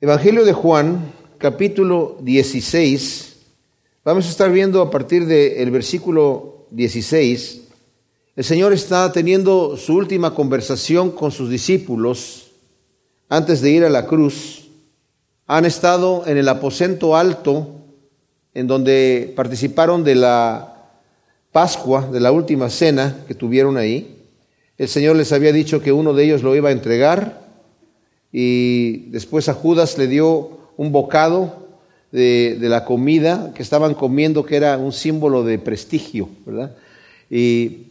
Evangelio de Juan, capítulo 16. Vamos a estar viendo a partir del versículo 16. El Señor está teniendo su última conversación con sus discípulos antes de ir a la cruz. Han estado en el aposento alto, en donde participaron de la Pascua, de la última cena que tuvieron ahí. El Señor les había dicho que uno de ellos lo iba a entregar y después a Judas le dio un bocado de, la comida que estaban comiendo, que era un símbolo de prestigio, ¿verdad? Y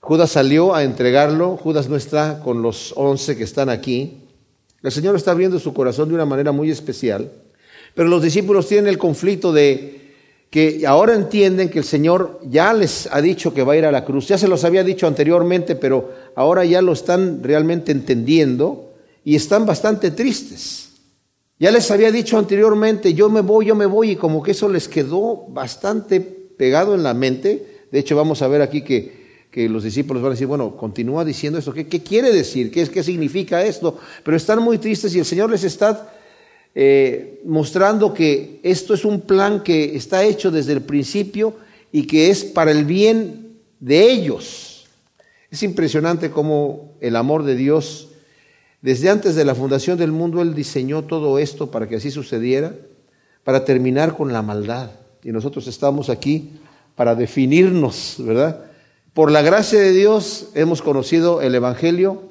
Judas salió a entregarlo, Judas no está con los once que están aquí. El Señor está abriendo su corazón de una manera muy especial, pero los discípulos tienen el conflicto de que ahora entienden que el Señor ya les ha dicho que va a ir a la cruz, ya se los había dicho anteriormente, pero ahora ya lo están realmente entendiendo y están bastante tristes. Ya les había dicho anteriormente, yo me voy, yo me voy, y como que eso les quedó bastante pegado en la mente. De hecho, vamos a ver aquí que, los discípulos van a decir, bueno, continúa diciendo esto, ¿qué, qué quiere decir? ¿Qué, ¿Qué significa esto? Pero están muy tristes y el Señor les está eh, mostrando que esto es un plan que está hecho desde el principio y que es para el bien de ellos. Es impresionante cómo el amor de Dios desde antes de la fundación del mundo Él diseñó todo esto para que así sucediera, para terminar con la maldad. Y nosotros estamos aquí para definirnos, ¿verdad? Por la gracia de Dios hemos conocido el Evangelio,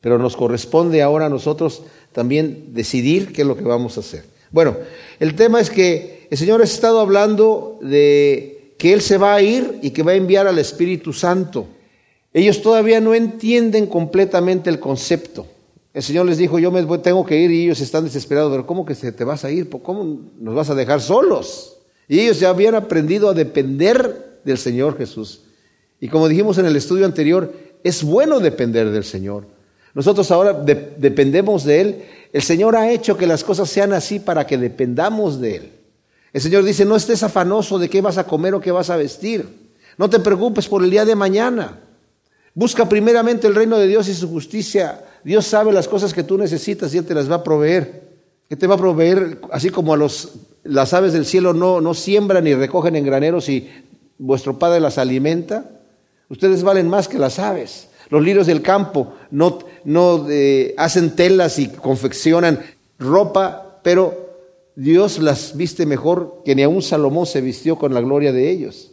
pero nos corresponde ahora a nosotros también decidir qué es lo que vamos a hacer. Bueno, el tema es que el Señor ha estado hablando de que Él se va a ir y que va a enviar al Espíritu Santo. Ellos todavía no entienden completamente el concepto. El Señor les dijo, yo me tengo que ir y ellos están desesperados, pero ¿cómo que te vas a ir? ¿Cómo nos vas a dejar solos? Y ellos ya habían aprendido a depender del Señor Jesús. Y como dijimos en el estudio anterior, es bueno depender del Señor. Nosotros ahora dependemos de Él. El Señor ha hecho que las cosas sean así para que dependamos de Él. El Señor dice, no estés afanoso de qué vas a comer o qué vas a vestir. No te preocupes por el día de mañana. Busca primeramente el reino de Dios y su justicia Dios sabe las cosas que tú necesitas y Él te las va a proveer. Él te va a proveer, así como a los, las aves del cielo no, no siembran ni recogen en graneros y vuestro Padre las alimenta. Ustedes valen más que las aves. Los lirios del campo no, no eh, hacen telas y confeccionan ropa, pero Dios las viste mejor que ni aun Salomón se vistió con la gloria de ellos.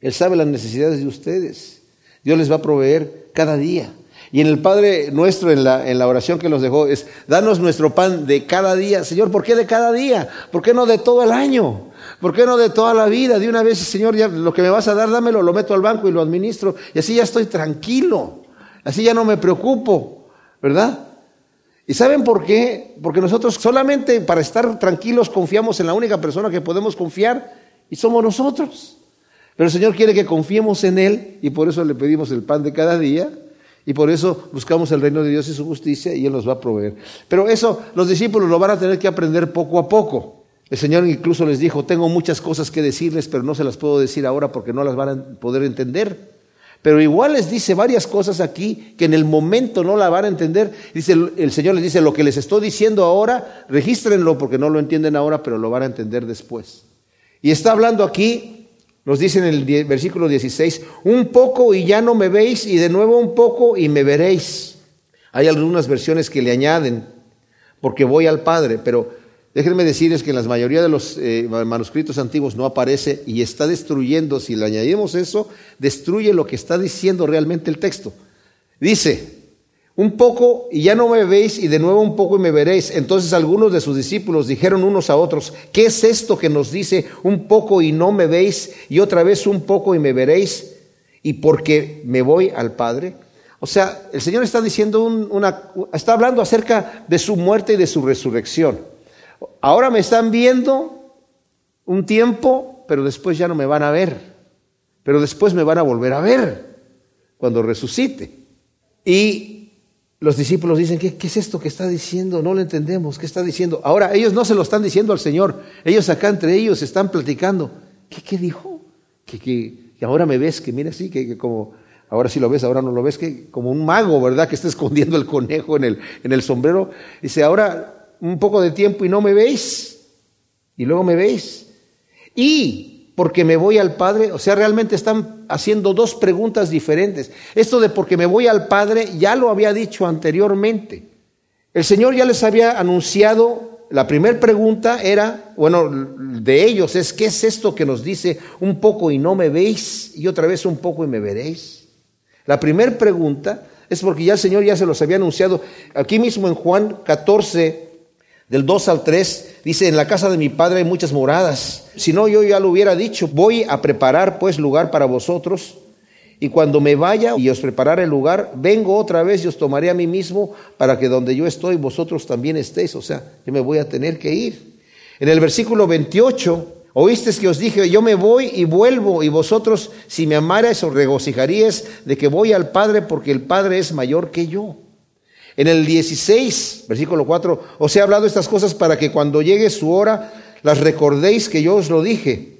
Él sabe las necesidades de ustedes. Dios les va a proveer cada día. Y en el Padre nuestro, en la, oración que nos dejó, es, danos nuestro pan de cada día. Señor, ¿por qué de cada día? ¿Por qué no de todo el año? ¿Por qué no de toda la vida? De una vez, Señor, ya lo que me vas a dar, dámelo, lo meto al banco y lo administro. Y así ya estoy tranquilo. Así ya no me preocupo, ¿verdad? ¿Y saben por qué? Porque nosotros solamente para estar tranquilos confiamos en la única persona que podemos confiar y somos nosotros. Pero el Señor quiere que confiemos en Él y por eso le pedimos el pan de cada día y por eso buscamos el reino de Dios y su justicia y Él nos va a proveer. Pero eso los discípulos lo van a tener que aprender poco a poco. El Señor incluso les dijo, tengo muchas cosas que decirles, pero no se las puedo decir ahora porque no las van a poder entender. Pero igual les dice varias cosas aquí que en el momento no la van a entender. Dice, el Señor les dice, lo que les estoy diciendo ahora, regístrenlo porque no lo entienden ahora, pero lo van a entender después. Y está hablando aquí nos dice en el versículo 16, un poco y ya no me veis, y de nuevo un poco y me veréis. Hay algunas versiones que le añaden, porque voy al Padre, pero déjenme decirles que en la mayoría de los eh, manuscritos antiguos no aparece y está destruyendo, si le añadimos eso, destruye lo que está diciendo realmente el texto. Dice, un poco y ya no me veis y de nuevo un poco y me veréis. Entonces algunos de sus discípulos dijeron unos a otros, ¿qué es esto que nos dice un poco y no me veis y otra vez un poco y me veréis? Y porque me voy al Padre. O sea, el Señor está diciendo una, está hablando acerca de su muerte y de su resurrección. Ahora me están viendo un tiempo, pero después ya no me van a ver. Pero después me van a volver a ver cuando resucite. Y los discípulos dicen, ¿qué, es esto que está diciendo? No lo entendemos, ¿qué está diciendo? Ahora, ellos no se lo están diciendo al Señor, ellos acá entre ellos están platicando. ¿Qué, qué dijo? Que, que, ahora me ves, que mira así, que, como, ahora sí lo ves, ahora no lo ves, que como un mago, ¿verdad? Que está escondiendo el conejo en el, en el sombrero. Dice, ahora un poco de tiempo y no me veis, y luego me veis. Y porque me voy al Padre, o sea, realmente están haciendo dos preguntas diferentes. Esto de porque me voy al Padre ya lo había dicho anteriormente. El Señor ya les había anunciado, la primera pregunta era, bueno, de ellos es, ¿qué es esto que nos dice un poco y no me veis y otra vez un poco y me veréis? La primera pregunta es porque ya el Señor ya se los había anunciado. Aquí mismo en Juan 14, del 2 al 3, dice, en la casa de mi Padre hay muchas moradas. Si no, yo ya lo hubiera dicho, voy a preparar pues lugar para vosotros. Y cuando me vaya y os prepararé el lugar, vengo otra vez y os tomaré a mí mismo para que donde yo estoy vosotros también estéis. O sea, yo me voy a tener que ir. En el versículo 28, oíste que os dije, yo me voy y vuelvo y vosotros si me amarais os regocijaríais de que voy al Padre porque el Padre es mayor que yo. En el 16, versículo 4, os he hablado estas cosas para que cuando llegue su hora las recordéis que yo os lo dije.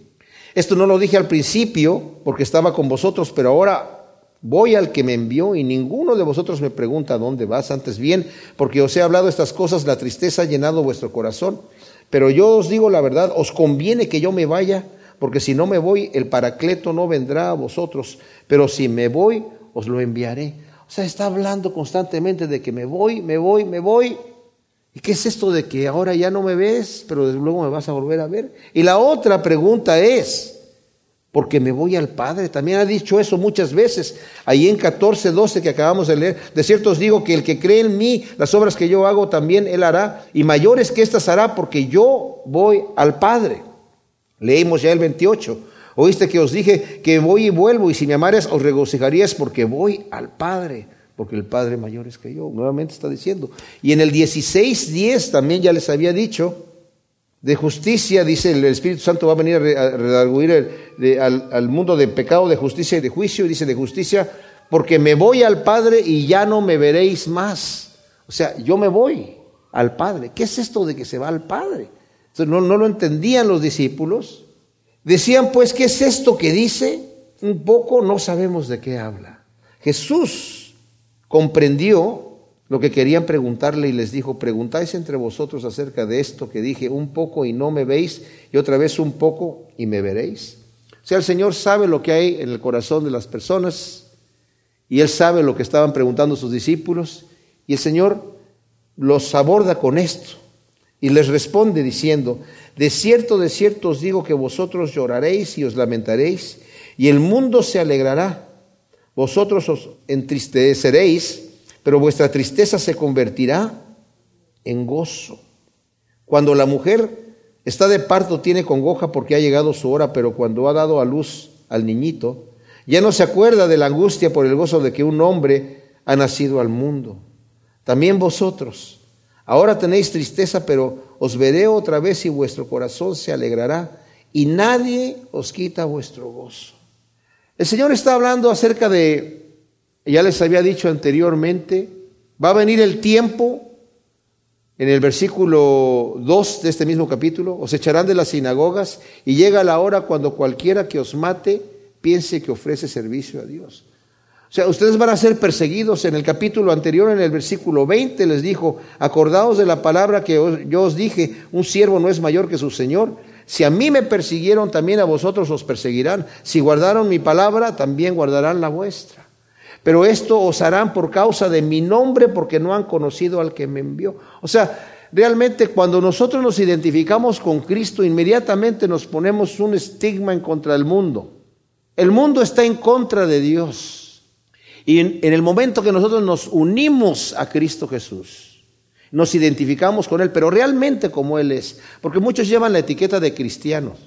Esto no lo dije al principio porque estaba con vosotros, pero ahora voy al que me envió y ninguno de vosotros me pregunta dónde vas. Antes bien, porque os he hablado estas cosas, la tristeza ha llenado vuestro corazón. Pero yo os digo la verdad, os conviene que yo me vaya, porque si no me voy, el paracleto no vendrá a vosotros. Pero si me voy, os lo enviaré. O sea, está hablando constantemente de que me voy, me voy, me voy. ¿Y qué es esto de que ahora ya no me ves, pero luego me vas a volver a ver? Y la otra pregunta es, porque me voy al Padre. También ha dicho eso muchas veces. Ahí en 14, 12 que acabamos de leer. De cierto os digo que el que cree en mí, las obras que yo hago también él hará. Y mayores que estas hará porque yo voy al Padre. Leímos ya el 28. Oíste que os dije que voy y vuelvo y si me amares os regocijarías porque voy al Padre porque el Padre mayor es que yo. Nuevamente está diciendo. Y en el 16.10 también ya les había dicho, de justicia, dice el Espíritu Santo va a venir a redarguir al, mundo de pecado, de justicia y de juicio, dice de justicia, porque me voy al Padre y ya no me veréis más. O sea, yo me voy al Padre. ¿Qué es esto de que se va al Padre? No, no lo entendían los discípulos. Decían, pues, ¿qué es esto que dice? Un poco no sabemos de qué habla. Jesús comprendió lo que querían preguntarle y les dijo, preguntáis entre vosotros acerca de esto que dije, un poco y no me veis, y otra vez un poco y me veréis. O sea, el Señor sabe lo que hay en el corazón de las personas y Él sabe lo que estaban preguntando sus discípulos y el Señor los aborda con esto y les responde diciendo, de cierto, de cierto os digo que vosotros lloraréis y os lamentaréis y el mundo se alegrará vosotros os entristeceréis, pero vuestra tristeza se convertirá en gozo. Cuando la mujer está de parto tiene congoja porque ha llegado su hora, pero cuando ha dado a luz al niñito, ya no se acuerda de la angustia por el gozo de que un hombre ha nacido al mundo. También vosotros, ahora tenéis tristeza, pero os veré otra vez y vuestro corazón se alegrará y nadie os quita vuestro gozo. El Señor está hablando acerca de, ya les había dicho anteriormente, va a venir el tiempo, en el versículo 2 de este mismo capítulo, os echarán de las sinagogas y llega la hora cuando cualquiera que os mate piense que ofrece servicio a Dios. Sea, ustedes van a ser perseguidos. En el capítulo anterior, en el versículo 20, les dijo, acordaos de la palabra que yo os dije, un siervo no es mayor que su Señor. Si a mí me persiguieron, también a vosotros os perseguirán. Si guardaron mi palabra, también guardarán la vuestra. Pero esto os harán por causa de mi nombre, porque no han conocido al que me envió. O sea, realmente cuando nosotros nos identificamos con Cristo, inmediatamente nos ponemos un estigma en contra del mundo. El mundo está en contra de Dios. Y en, el momento que nosotros nos unimos a Cristo Jesús, nos identificamos con Él, pero realmente como Él es. Porque muchos llevan la etiqueta de cristianos,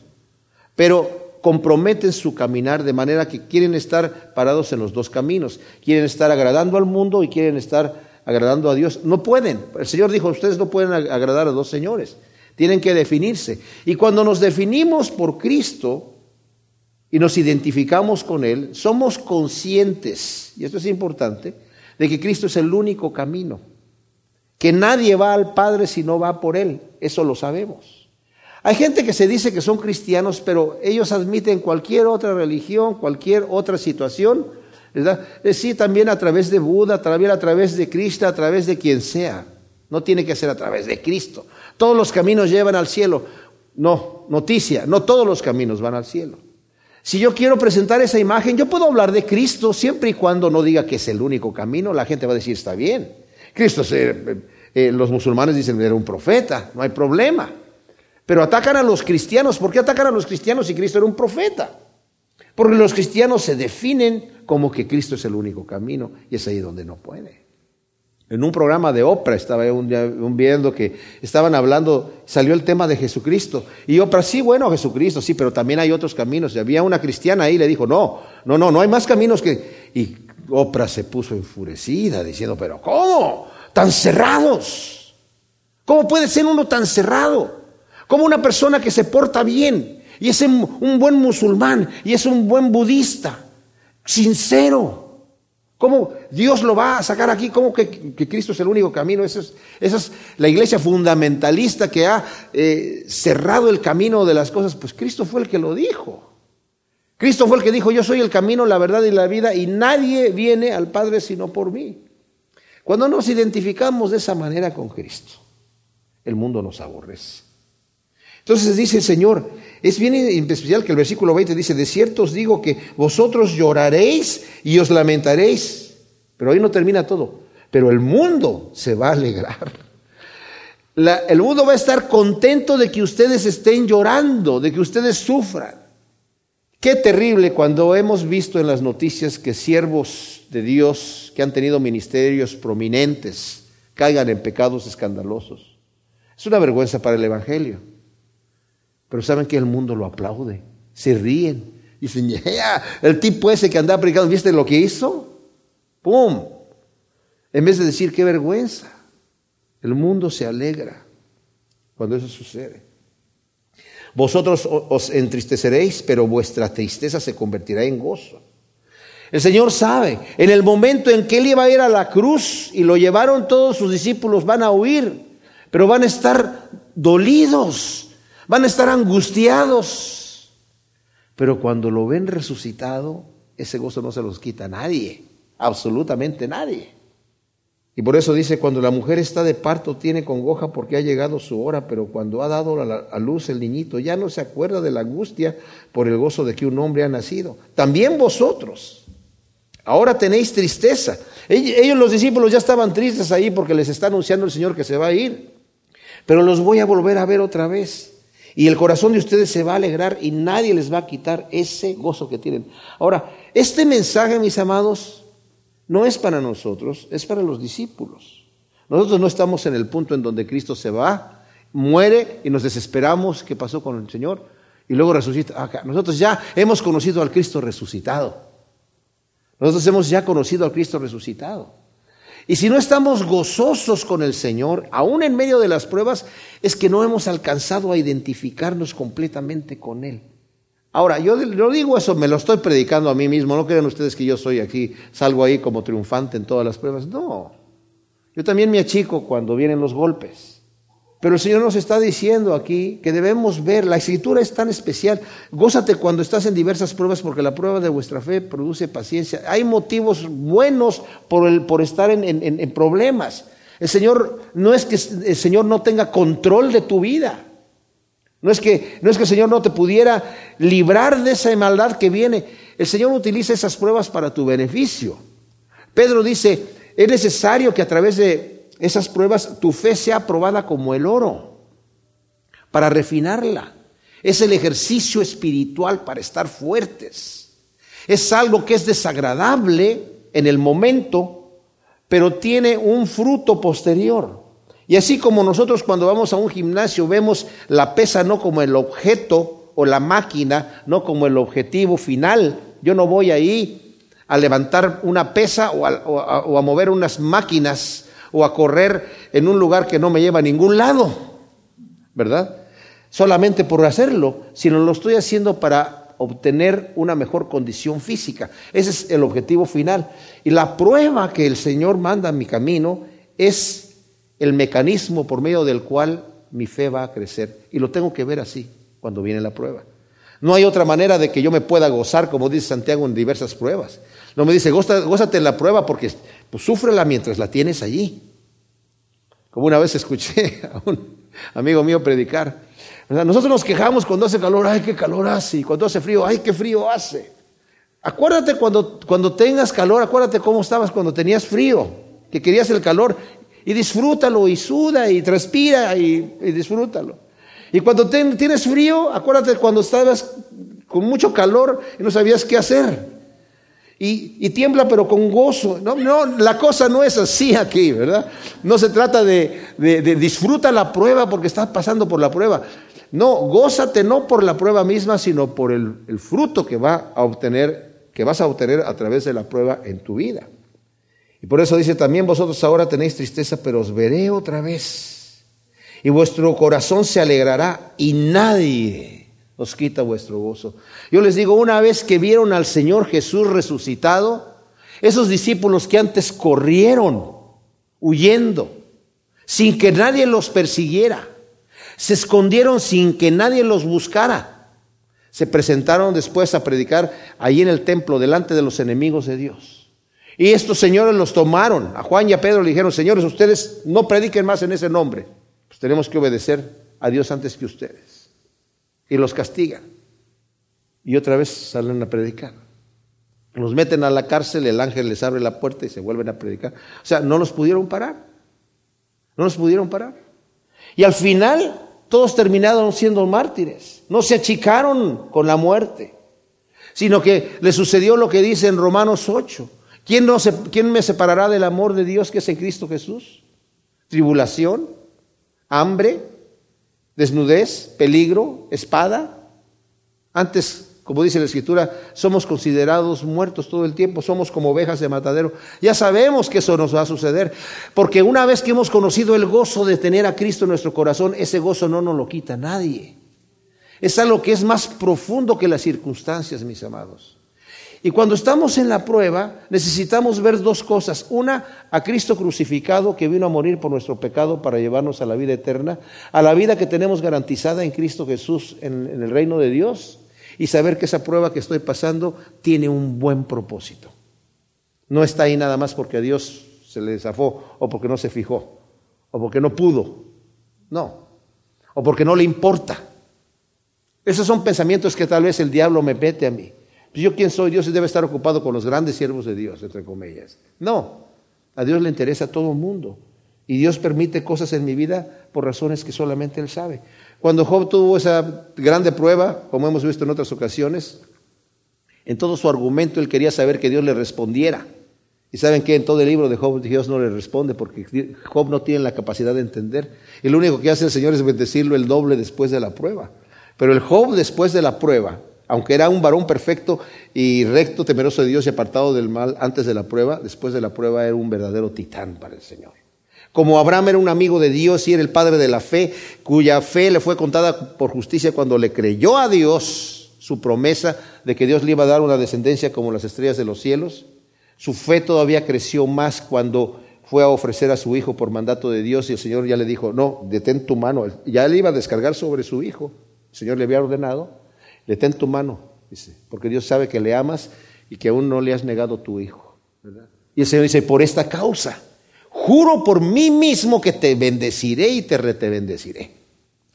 pero comprometen su caminar de manera que quieren estar parados en los dos caminos. Quieren estar agradando al mundo y quieren estar agradando a Dios. No pueden. El Señor dijo, ustedes no pueden agradar a dos señores. Tienen que definirse. Y cuando nos definimos por Cristo y nos identificamos con Él, somos conscientes, y esto es importante, de que Cristo es el único camino que nadie va al Padre si no va por Él. Eso lo sabemos. Hay gente que se dice que son cristianos, pero ellos admiten cualquier otra religión, cualquier otra situación, ¿verdad? Sí, también a través de Buda, también a través de Krishna, a través de quien sea. No tiene que ser a través de Cristo. Todos los caminos llevan al cielo. No, noticia, no todos los caminos van al cielo. Si yo quiero presentar esa imagen, yo puedo hablar de Cristo siempre y cuando no diga que es el único camino. La gente va a decir, está bien. Cristo, eh, eh, los musulmanes dicen, era un profeta, no hay problema. Pero atacan a los cristianos. ¿Por qué atacan a los cristianos si Cristo era un profeta? Porque los cristianos se definen como que Cristo es el único camino y es ahí donde no puede. En un programa de Oprah estaba un, viendo que estaban hablando, salió el tema de Jesucristo. Y Oprah, sí, bueno, Jesucristo, sí, pero también hay otros caminos. Y había una cristiana ahí, le dijo, no, no, no, no hay más caminos que... Y Oprah se puso enfurecida diciendo, pero ¿cómo? Tan cerrados. ¿Cómo puede ser uno tan cerrado? ¿Cómo una persona que se porta bien y es un buen musulmán y es un buen budista, sincero, ¿Cómo Dios lo va a sacar aquí? ¿Cómo que, Cristo es el único camino? Esa es, la iglesia fundamentalista que ha eh, cerrado el camino de las cosas. Pues Cristo fue el que lo dijo. Cristo fue el que dijo, yo soy el camino, la verdad y la vida, y nadie viene al Padre sino por mí. Cuando nos identificamos de esa manera con Cristo, el mundo nos aborrece. Entonces dice el Señor, es bien especial que el versículo 20 dice, de cierto os digo que vosotros lloraréis y os lamentaréis, pero ahí no termina todo, pero el mundo se va a alegrar. el mundo va a estar contento de que ustedes estén llorando, de que ustedes sufran. Qué terrible cuando hemos visto en las noticias que siervos de Dios que han tenido ministerios prominentes caigan en pecados escandalosos. Es una vergüenza para el Evangelio. Pero saben que el mundo lo aplaude, se ríen. Dicen, yeah, el tipo ese que andaba predicando, ¿viste lo que hizo? ¡Pum! En vez de decir, qué vergüenza, el mundo se alegra cuando eso sucede. Vosotros os entristeceréis, pero vuestra tristeza se convertirá en gozo. El Señor sabe, en el momento en que Él iba a ir a la cruz y lo llevaron todos sus discípulos, van a huir, pero van a estar dolidos, van a estar angustiados. Pero cuando lo ven resucitado, ese gozo no se los quita nadie, absolutamente nadie. Y por eso dice, cuando la mujer está de parto tiene congoja porque ha llegado su hora, pero cuando ha dado a luz el niñito ya no se acuerda de la angustia por el gozo de que un hombre ha nacido. También vosotros, ahora tenéis tristeza. Ellos los discípulos ya estaban tristes ahí porque les está anunciando el Señor que se va a ir, pero los voy a volver a ver otra vez. Y el corazón de ustedes se va a alegrar y nadie les va a quitar ese gozo que tienen. Ahora, este mensaje, mis amados, no es para nosotros, es para los discípulos. Nosotros no estamos en el punto en donde Cristo se va, muere y nos desesperamos qué pasó con el Señor y luego resucita. Nosotros ya hemos conocido al Cristo resucitado. Nosotros hemos ya conocido al Cristo resucitado. Y si no estamos gozosos con el Señor, aún en medio de las pruebas, es que no hemos alcanzado a identificarnos completamente con Él. Ahora, yo lo digo eso, me lo estoy predicando a mí mismo, no crean ustedes que yo soy aquí, salgo ahí como triunfante en todas las pruebas, no. Yo también me achico cuando vienen los golpes. Pero el Señor nos está diciendo aquí que debemos ver, la escritura es tan especial, gózate cuando estás en diversas pruebas porque la prueba de vuestra fe produce paciencia. Hay motivos buenos por, el, por estar en, en problemas. El Señor no es que el Señor no tenga control de tu vida. No es, que, no es que el Señor no te pudiera librar de esa maldad que viene. El Señor utiliza esas pruebas para tu beneficio. Pedro dice, es necesario que a través de esas pruebas, tu fe sea probada como el oro, para refinarla. Es el ejercicio espiritual para estar fuertes. Es algo que es desagradable en el momento, pero tiene un fruto posterior. Y así como nosotros cuando vamos a un gimnasio vemos la pesa no como el objeto o la máquina, no como el objetivo final. Yo no voy ahí a levantar una pesa o a, o a mover unas máquinas o a correr en un lugar que no me lleva a ningún lado, ¿verdad? Solamente por hacerlo, sino lo estoy haciendo para obtener una mejor condición física. Ese es el objetivo final. Y la prueba que el Señor manda a mi camino es el mecanismo por medio del cual mi fe va a crecer. Y lo tengo que ver así cuando viene la prueba. No hay otra manera de que yo me pueda gozar, como dice Santiago en diversas pruebas. No me dice, gózate en la prueba porque pues, súfrela mientras la tienes allí. Como una vez escuché a un amigo mío predicar. Nosotros nos quejamos cuando hace calor, ay, qué calor hace. Y cuando hace frío, ay, qué frío hace. Acuérdate cuando, cuando tengas calor, acuérdate cómo estabas cuando tenías frío, que querías el calor. Y disfrútalo y suda y transpira y, disfrútalo. Y cuando tienes frío, acuérdate cuando estabas con mucho calor y no sabías qué hacer y, tiembla pero con gozo. No, no, la cosa no es así aquí, ¿verdad? No se trata de, disfruta la prueba porque estás pasando por la prueba. No, gózate no por la prueba misma, sino por el, el fruto que, va a obtener, que vas a obtener a través de la prueba en tu vida. Y por eso dice también vosotros ahora tenéis tristeza, pero os veré otra vez. Y vuestro corazón se alegrará y nadie os quita vuestro gozo. Yo les digo, una vez que vieron al Señor Jesús resucitado, esos discípulos que antes corrieron huyendo, sin que nadie los persiguiera, se escondieron sin que nadie los buscara, se presentaron después a predicar ahí en el templo delante de los enemigos de Dios. Y estos señores los tomaron, a Juan y a Pedro le dijeron, señores, ustedes no prediquen más en ese nombre, pues tenemos que obedecer a Dios antes que ustedes y los castigan. Y otra vez salen a predicar. Los meten a la cárcel, el ángel les abre la puerta y se vuelven a predicar. O sea, no los pudieron parar. No los pudieron parar. Y al final todos terminaron siendo mártires. No se achicaron con la muerte, sino que le sucedió lo que dice en Romanos 8. ¿Quién, no se, ¿Quién me separará del amor de Dios que es en Cristo Jesús? ¿Tribulación? ¿Hambre? Desnudez, peligro, espada. Antes, como dice la Escritura, somos considerados muertos todo el tiempo, somos como ovejas de matadero. Ya sabemos que eso nos va a suceder, porque una vez que hemos conocido el gozo de tener a Cristo en nuestro corazón, ese gozo no nos lo quita nadie. Es algo que es más profundo que las circunstancias, mis amados. Y cuando estamos en la prueba, necesitamos ver dos cosas. Una, a Cristo crucificado que vino a morir por nuestro pecado para llevarnos a la vida eterna, a la vida que tenemos garantizada en Cristo Jesús en, el reino de Dios, y saber que esa prueba que estoy pasando tiene un buen propósito. No está ahí nada más porque a Dios se le zafó, o porque no se fijó, o porque no pudo. No, o porque no le importa. Esos son pensamientos que tal vez el diablo me mete a mí. Pues yo quién soy, Dios debe estar ocupado con los grandes siervos de Dios, entre comillas. No, a Dios le interesa a todo el mundo. Y Dios permite cosas en mi vida por razones que solamente Él sabe. Cuando Job tuvo esa grande prueba, como hemos visto en otras ocasiones, en todo su argumento él quería saber que Dios le respondiera. Y saben que en todo el libro de Job Dios no le responde porque Job no tiene la capacidad de entender. Y lo único que hace el Señor es bendecirlo el doble después de la prueba. Pero el Job después de la prueba aunque era un varón perfecto y recto, temeroso de Dios y apartado del mal antes de la prueba, después de la prueba era un verdadero titán para el Señor. Como Abraham era un amigo de Dios y era el padre de la fe, cuya fe le fue contada por justicia cuando le creyó a Dios su promesa de que Dios le iba a dar una descendencia como las estrellas de los cielos, su fe todavía creció más cuando fue a ofrecer a su hijo por mandato de Dios y el Señor ya le dijo, no, detén tu mano, ya le iba a descargar sobre su hijo, el Señor le había ordenado, Detén tu mano, dice, porque Dios sabe que le amas y que aún no le has negado tu hijo. Y el Señor dice, por esta causa, juro por mí mismo que te bendeciré y te rete bendeciré.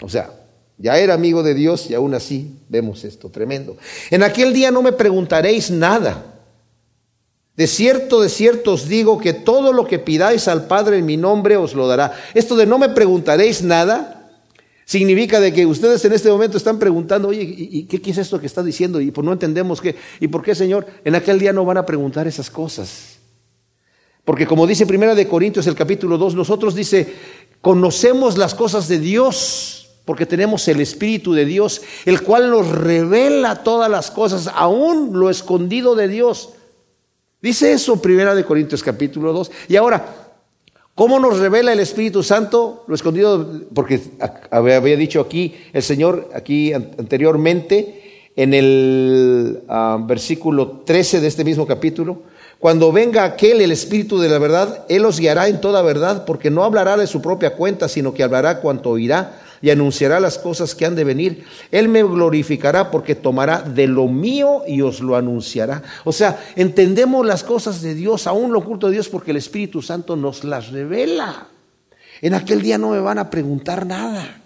O sea, ya era amigo de Dios y aún así vemos esto tremendo. En aquel día no me preguntaréis nada. De cierto, de cierto os digo que todo lo que pidáis al Padre en mi nombre os lo dará. Esto de no me preguntaréis nada Significa de que ustedes en este momento están preguntando, oye, ¿y qué, es esto que está diciendo? Y pues no entendemos qué. ¿Y por qué, Señor? En aquel día no van a preguntar esas cosas. Porque como dice Primera de Corintios el capítulo 2, nosotros dice, conocemos las cosas de Dios, porque tenemos el Espíritu de Dios, el cual nos revela todas las cosas, aún lo escondido de Dios. Dice eso Primera de Corintios capítulo 2. Y ahora, ¿Cómo nos revela el Espíritu Santo? Lo escondido, porque había dicho aquí el Señor, aquí anteriormente, en el ah, versículo 13 de este mismo capítulo, cuando venga aquel, el Espíritu de la verdad, Él os guiará en toda verdad, porque no hablará de su propia cuenta, sino que hablará cuanto oirá y anunciará las cosas que han de venir. Él me glorificará porque tomará de lo mío y os lo anunciará. O sea, entendemos las cosas de Dios, aún lo oculto de Dios, porque el Espíritu Santo nos las revela. En aquel día no me van a preguntar nada.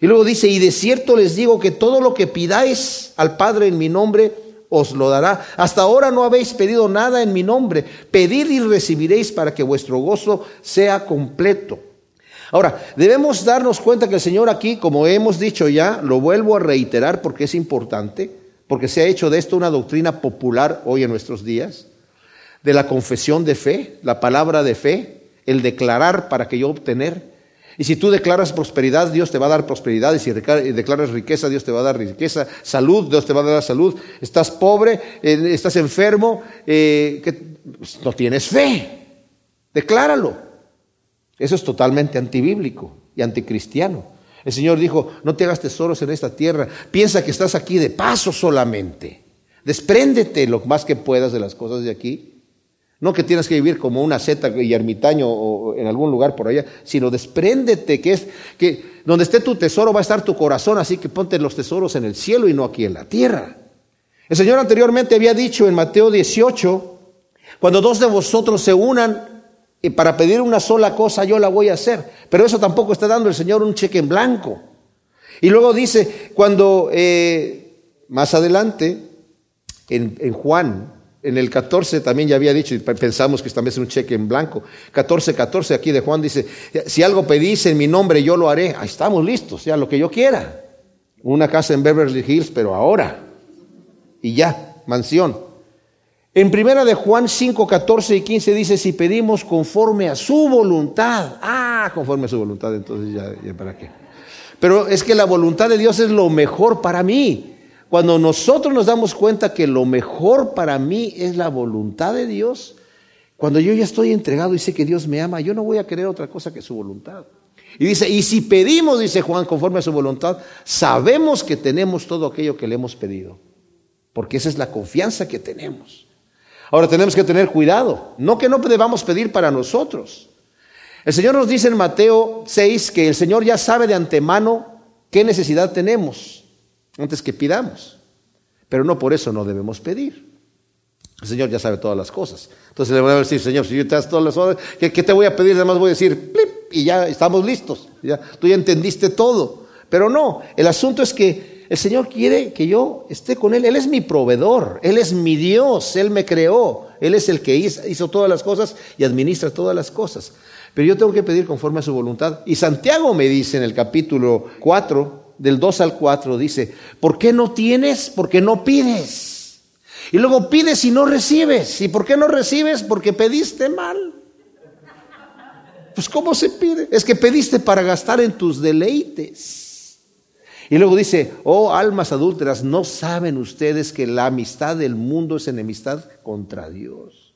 Y luego dice, y de cierto les digo que todo lo que pidáis al Padre en mi nombre, os lo dará. Hasta ahora no habéis pedido nada en mi nombre. Pedid y recibiréis para que vuestro gozo sea completo. Ahora, debemos darnos cuenta que el Señor aquí, como hemos dicho ya, lo vuelvo a reiterar porque es importante, porque se ha hecho de esto una doctrina popular hoy en nuestros días, de la confesión de fe, la palabra de fe, el declarar para que yo obtener. Y si tú declaras prosperidad, Dios te va a dar prosperidad. Y si declaras riqueza, Dios te va a dar riqueza. Salud, Dios te va a dar salud. Estás pobre, eh, estás enfermo, eh, que pues, no tienes fe. Decláralo. Eso es totalmente antibíblico y anticristiano. El Señor dijo, no te hagas tesoros en esta tierra. Piensa que estás aquí de paso solamente. Despréndete lo más que puedas de las cosas de aquí no que tienes que vivir como una seta y ermitaño o en algún lugar por allá, sino despréndete que es que donde esté tu tesoro va a estar tu corazón, así que ponte los tesoros en el cielo y no aquí en la tierra. El Señor anteriormente había dicho en Mateo 18, cuando dos de vosotros se unan y para pedir una sola cosa yo la voy a hacer, pero eso tampoco está dando el Señor un cheque en blanco. Y luego dice, cuando eh, más adelante, en, en Juan en el 14 también ya había dicho, y pensamos que también es un cheque en blanco. 14, 14 aquí de Juan dice, si algo pedís en mi nombre, yo lo haré. Ahí estamos listos, ya lo que yo quiera. Una casa en Beverly Hills, pero ahora. Y ya, mansión. En primera de Juan 5, 14 y 15 dice, si pedimos conforme a su voluntad. Ah, conforme a su voluntad, entonces ya, ya para qué. Pero es que la voluntad de Dios es lo mejor para mí. Cuando nosotros nos damos cuenta que lo mejor para mí es la voluntad de Dios, cuando yo ya estoy entregado y sé que Dios me ama, yo no voy a querer otra cosa que su voluntad. Y dice, y si pedimos, dice Juan, conforme a su voluntad, sabemos que tenemos todo aquello que le hemos pedido, porque esa es la confianza que tenemos. Ahora tenemos que tener cuidado, no que no debamos pedir para nosotros. El Señor nos dice en Mateo 6 que el Señor ya sabe de antemano qué necesidad tenemos antes que pidamos. Pero no por eso no debemos pedir. El Señor ya sabe todas las cosas. Entonces le voy a decir, Señor, si yo te das todas las cosas, ¿qué, te voy a pedir? Además voy a decir, plip, y ya estamos listos. Tú ya entendiste todo. Pero no, el asunto es que el Señor quiere que yo esté con Él. Él es mi proveedor, Él es mi Dios, Él me creó, Él es el que hizo todas las cosas y administra todas las cosas. Pero yo tengo que pedir conforme a su voluntad. Y Santiago me dice en el capítulo 4, del 2 al 4 dice, ¿por qué no tienes? Porque no pides. Y luego pides y no recibes. ¿Y por qué no recibes? Porque pediste mal. Pues ¿cómo se pide? Es que pediste para gastar en tus deleites. Y luego dice, oh almas adúlteras, ¿no saben ustedes que la amistad del mundo es enemistad contra Dios?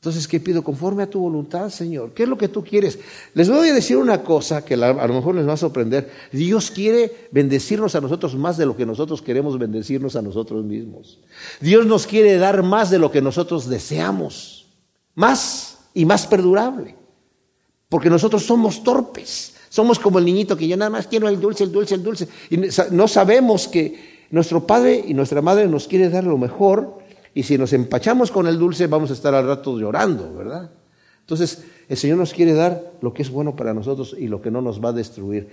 Entonces, ¿qué pido? Conforme a tu voluntad, Señor. ¿Qué es lo que tú quieres? Les voy a decir una cosa que a lo mejor les va a sorprender. Dios quiere bendecirnos a nosotros más de lo que nosotros queremos bendecirnos a nosotros mismos. Dios nos quiere dar más de lo que nosotros deseamos. Más y más perdurable. Porque nosotros somos torpes. Somos como el niñito que yo nada más quiero el dulce, el dulce, el dulce. Y no sabemos que nuestro Padre y nuestra Madre nos quiere dar lo mejor y si nos empachamos con el dulce, vamos a estar al rato llorando, ¿verdad? Entonces, el Señor nos quiere dar lo que es bueno para nosotros y lo que no nos va a destruir.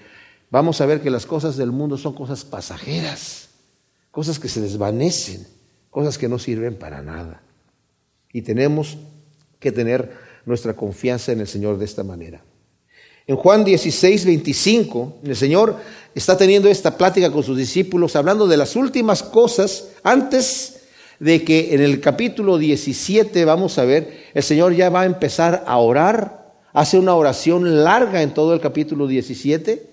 Vamos a ver que las cosas del mundo son cosas pasajeras, cosas que se desvanecen, cosas que no sirven para nada. Y tenemos que tener nuestra confianza en el Señor de esta manera. En Juan 16, 25, el Señor está teniendo esta plática con sus discípulos, hablando de las últimas cosas antes de que en el capítulo 17, vamos a ver, el Señor ya va a empezar a orar, hace una oración larga en todo el capítulo 17,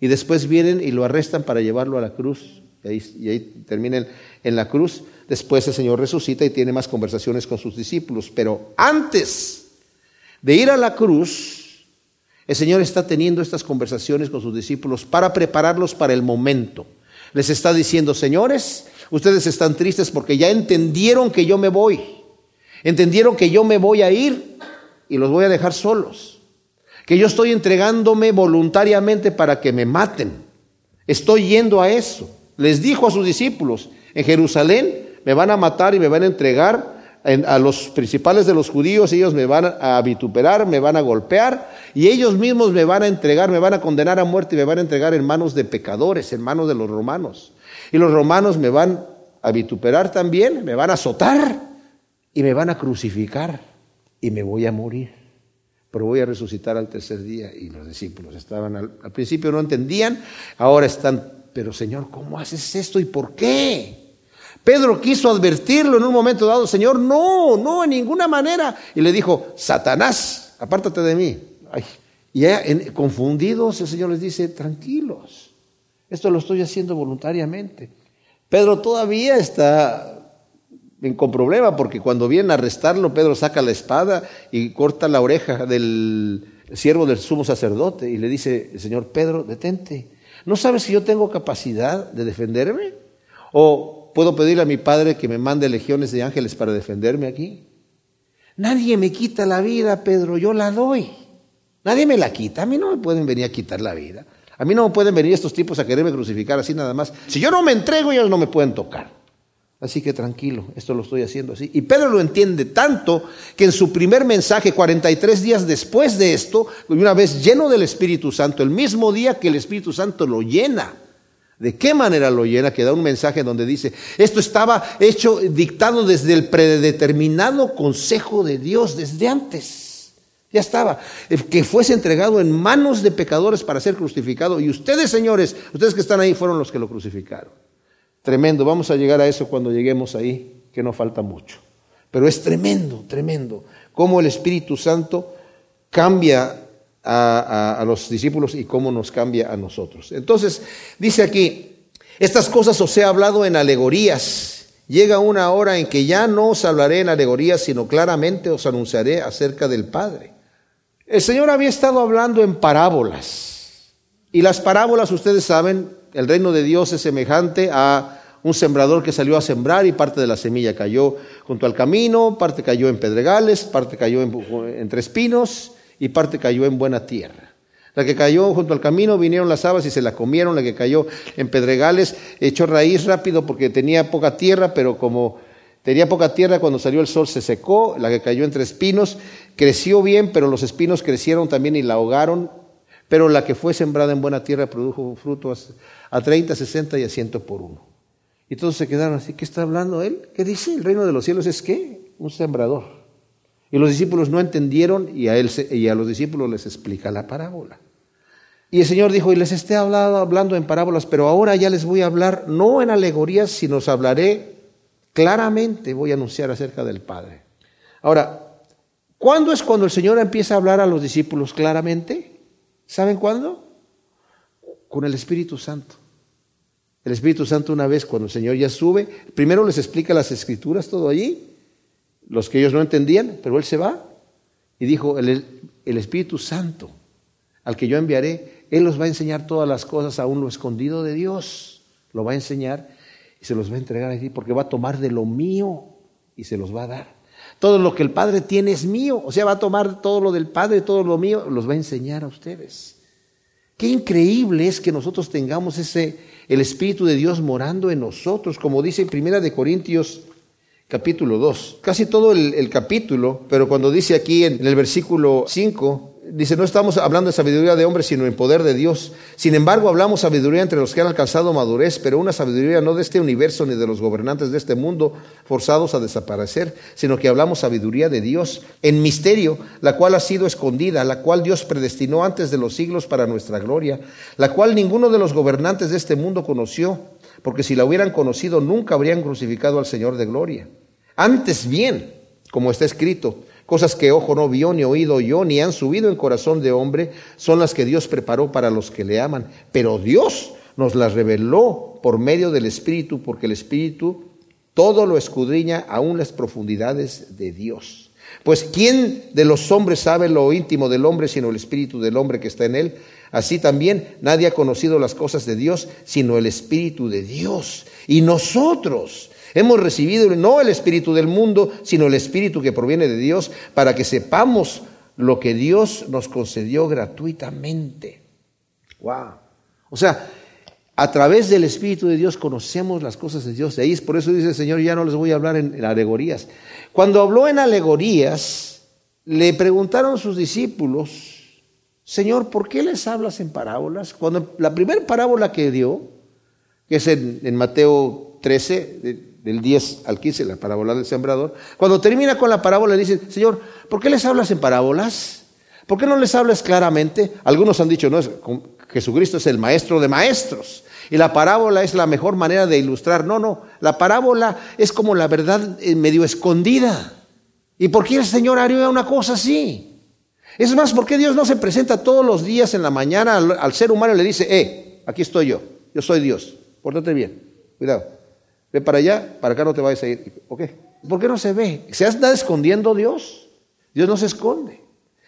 y después vienen y lo arrestan para llevarlo a la cruz, y ahí, termina en la cruz. Después el Señor resucita y tiene más conversaciones con sus discípulos, pero antes de ir a la cruz, el Señor está teniendo estas conversaciones con sus discípulos para prepararlos para el momento. Les está diciendo, señores, Ustedes están tristes porque ya entendieron que yo me voy. Entendieron que yo me voy a ir y los voy a dejar solos. Que yo estoy entregándome voluntariamente para que me maten. Estoy yendo a eso. Les dijo a sus discípulos, en Jerusalén me van a matar y me van a entregar a los principales de los judíos, ellos me van a vituperar, me van a golpear y ellos mismos me van a entregar, me van a condenar a muerte y me van a entregar en manos de pecadores, en manos de los romanos. Y los romanos me van a vituperar también, me van a azotar y me van a crucificar y me voy a morir. Pero voy a resucitar al tercer día. Y los discípulos estaban al, al principio no entendían, ahora están, pero Señor, ¿cómo haces esto y por qué? Pedro quiso advertirlo en un momento dado, Señor, no, no, en ninguna manera. Y le dijo, Satanás, apártate de mí. Y ya confundidos, el Señor les dice, tranquilos, esto lo estoy haciendo voluntariamente. Pedro todavía está con problema porque cuando vienen a arrestarlo, Pedro saca la espada y corta la oreja del siervo del sumo sacerdote y le dice, Señor, Pedro, detente. ¿No sabes si yo tengo capacidad de defenderme? ¿O ¿Puedo pedirle a mi Padre que me mande legiones de ángeles para defenderme aquí? Nadie me quita la vida, Pedro, yo la doy. Nadie me la quita. A mí no me pueden venir a quitar la vida. A mí no me pueden venir estos tipos a quererme crucificar así nada más. Si yo no me entrego, ellos no me pueden tocar. Así que tranquilo, esto lo estoy haciendo así. Y Pedro lo entiende tanto que en su primer mensaje, 43 días después de esto, una vez lleno del Espíritu Santo, el mismo día que el Espíritu Santo lo llena, ¿De qué manera lo llena? Que da un mensaje donde dice, esto estaba hecho, dictado desde el predeterminado consejo de Dios, desde antes. Ya estaba. Que fuese entregado en manos de pecadores para ser crucificado. Y ustedes, señores, ustedes que están ahí, fueron los que lo crucificaron. Tremendo. Vamos a llegar a eso cuando lleguemos ahí, que no falta mucho. Pero es tremendo, tremendo. Cómo el Espíritu Santo cambia a, los discípulos y cómo nos cambia a nosotros. Entonces, dice aquí, estas cosas os he hablado en alegorías. Llega una hora en que ya no os hablaré en alegorías, sino claramente os anunciaré acerca del Padre. El Señor había estado hablando en parábolas. Y las parábolas, ustedes saben, el reino de Dios es semejante a un sembrador que salió a sembrar y parte de la semilla cayó junto al camino, parte cayó en pedregales, parte cayó entre espinos y parte cayó en buena tierra. La que cayó junto al camino vinieron las habas y se la comieron, la que cayó en pedregales echó raíz rápido porque tenía poca tierra, pero como tenía poca tierra cuando salió el sol se secó, la que cayó entre espinos creció bien, pero los espinos crecieron también y la ahogaron, pero la que fue sembrada en buena tierra produjo frutos a 30, 60 y a 100 por uno. Y todos se quedaron así, ¿qué está hablando él? ¿Qué dice? El reino de los cielos es qué? Un sembrador. Y los discípulos no entendieron y a, él, y a los discípulos les explica la parábola. Y el Señor dijo, y les esté hablando, hablando en parábolas, pero ahora ya les voy a hablar, no en alegorías, sino os hablaré claramente, voy a anunciar acerca del Padre. Ahora, ¿cuándo es cuando el Señor empieza a hablar a los discípulos claramente? ¿Saben cuándo? Con el Espíritu Santo. El Espíritu Santo una vez cuando el Señor ya sube, primero les explica las escrituras, todo allí, los que ellos no entendían, pero él se va y dijo, el, Espíritu Santo, al que yo enviaré, él los va a enseñar todas las cosas, aún lo escondido de Dios, lo va a enseñar y se los va a entregar a ti, porque va a tomar de lo mío y se los va a dar. Todo lo que el Padre tiene es mío, o sea, va a tomar todo lo del Padre, todo lo mío, los va a enseñar a ustedes. Qué increíble es que nosotros tengamos ese el Espíritu de Dios morando en nosotros, como dice Primera de Corintios capítulo 2. Casi todo el, capítulo, pero cuando dice aquí en, el versículo 5, dice, no estamos hablando de sabiduría de hombres, sino en poder de Dios. Sin embargo, hablamos sabiduría entre los que han alcanzado madurez, pero una sabiduría no de este universo ni de los gobernantes de este mundo forzados a desaparecer, sino que hablamos sabiduría de Dios en misterio, la cual ha sido escondida, la cual Dios predestinó antes de los siglos para nuestra gloria, la cual ninguno de los gobernantes de este mundo conoció porque si la hubieran conocido nunca habrían crucificado al Señor de gloria. Antes bien, como está escrito, cosas que ojo no vio, ni oído yo, ni han subido en corazón de hombre, son las que Dios preparó para los que le aman. Pero Dios nos las reveló por medio del Espíritu, porque el Espíritu todo lo escudriña aún las profundidades de Dios. Pues ¿quién de los hombres sabe lo íntimo del hombre sino el Espíritu del hombre que está en él? Así también nadie ha conocido las cosas de Dios sino el Espíritu de Dios. Y nosotros hemos recibido no el Espíritu del mundo, sino el Espíritu que proviene de Dios, para que sepamos lo que Dios nos concedió gratuitamente. Wow. O sea, A través del Espíritu de Dios conocemos las cosas de Dios. De ahí es por eso dice el Señor, ya no les voy a hablar en, en alegorías. Cuando habló en alegorías, le preguntaron sus discípulos, Señor, ¿por qué les hablas en parábolas? Cuando la primera parábola que dio, que es en, Mateo 13, del 10 al 15, la parábola del sembrador, cuando termina con la parábola dice, Señor, ¿por qué les hablas en parábolas? ¿Por qué no les hablas claramente? Algunos han dicho, no, Jesucristo es el maestro de maestros. Y la parábola es la mejor manera de ilustrar. No, no, la parábola es como la verdad eh, medio escondida. ¿Y por qué el Señor haría una cosa así? Es más, ¿por qué Dios no se presenta todos los días en la mañana al, ser humano y le dice, eh, aquí estoy yo, yo soy Dios, pórtate bien, cuidado, ve para allá, para acá no te vayas a ir. ¿Ok? ¿Por qué no se ve? ¿Se está escondiendo Dios? Dios no se esconde.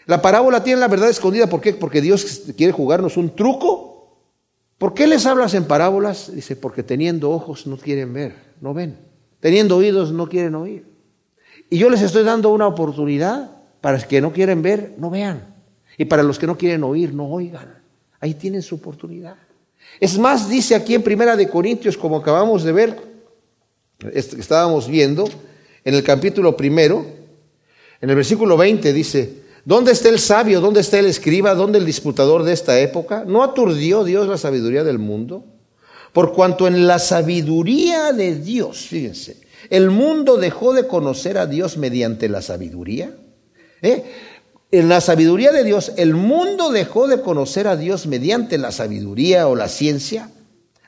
La parábola tiene la verdad escondida. ¿Por qué? Porque Dios quiere jugarnos un truco. ¿Por qué les hablas en parábolas? Dice, porque teniendo ojos no quieren ver, no ven. Teniendo oídos no quieren oír. Y yo les estoy dando una oportunidad para los que no quieren ver, no vean. Y para los que no quieren oír, no oigan. Ahí tienen su oportunidad. Es más, dice aquí en Primera de Corintios, como acabamos de ver, estábamos viendo, en el capítulo primero, en el versículo 20 dice, ¿Dónde está el sabio? ¿Dónde está el escriba? ¿Dónde el disputador de esta época? ¿No aturdió Dios la sabiduría del mundo? Por cuanto en la sabiduría de Dios, fíjense, el mundo dejó de conocer a Dios mediante la sabiduría. ¿Eh? En la sabiduría de Dios, el mundo dejó de conocer a Dios mediante la sabiduría o la ciencia.